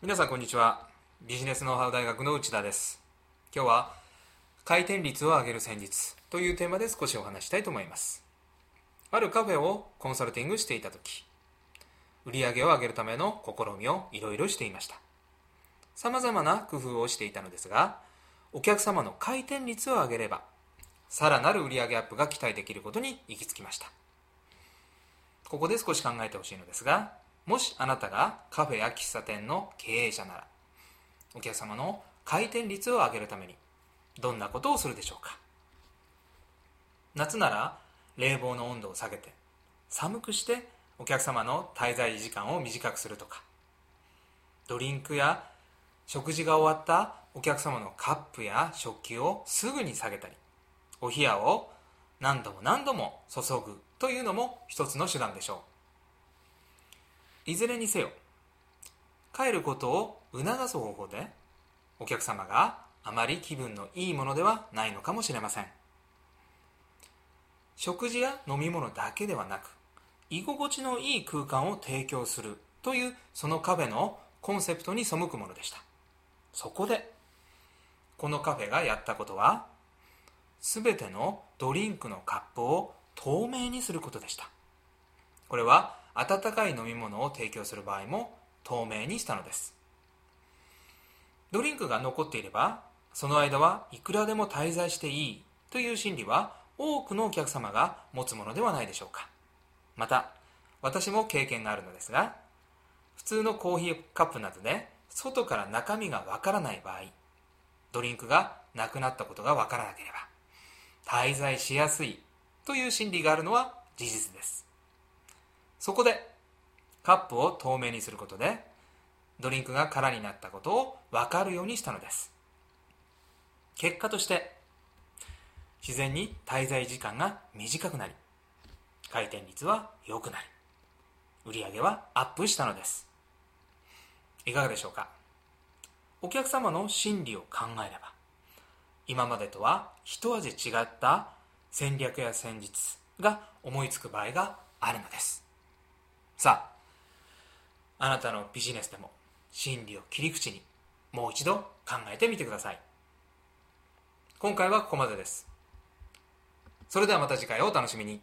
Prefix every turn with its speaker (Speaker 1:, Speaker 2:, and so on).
Speaker 1: 皆さんこんにちは。ビジネスノウハウ大学の内田です。今日は回転率を上げる戦術というテーマで少しお話したいと思います。あるカフェをコンサルティングしていた時売り上げを上げるための試みをいろいろしていました。様々な工夫をしていたのですがお客様の回転率を上げればさらなる売上アップが期待できることに行き着きました。ここで少し考えてほしいのですがもしあなたがカフェや喫茶店の経営者ならお客様の回転率を上げるためにどんなことをするでしょうか？夏なら冷房の温度を下げて寒くしてお客様の滞在時間を短くするとか。ドリンクや食事が終わったお客様のカップや食器をすぐに下げたりお冷やを何度も何度も注ぐというのも一つの手段でしょう。いずれにせよ帰ることを促す方法でお客様があまり気分のいいものではないのかもしれません。食事や飲み物だけではなく居心地のいい空間を提供するというそのカフェのコンセプトに背くものでした。そこでこのカフェがやったことは全てのドリンクのカップを透明にすることでした。これは温かい飲み物を提供する場合も透明にしたのです。ドリンクが残っていればその間はいくらでも滞在していいという心理は多くのお客様が持つものではないでしょうか。また私も経験があるのですが普通のコーヒーカップなどで外から中身がわからない場合ドリンクがなくなったことがわからなければ滞在しやすいという心理があるのは事実です。そこでカップを透明にすることでドリンクが空になったことを分かるようにしたのです。結果として自然に滞在時間が短くなり回転率は良くなり売上はアップしたのです。いかがでしょうか？お客様の心理を考えれば今までとは一味違った戦略や戦術が思いつく場合があるのです。さああなたのビジネスでも心理を切り口にもう一度考えてみてください。今回はここまでです。それではまた次回をお楽しみに。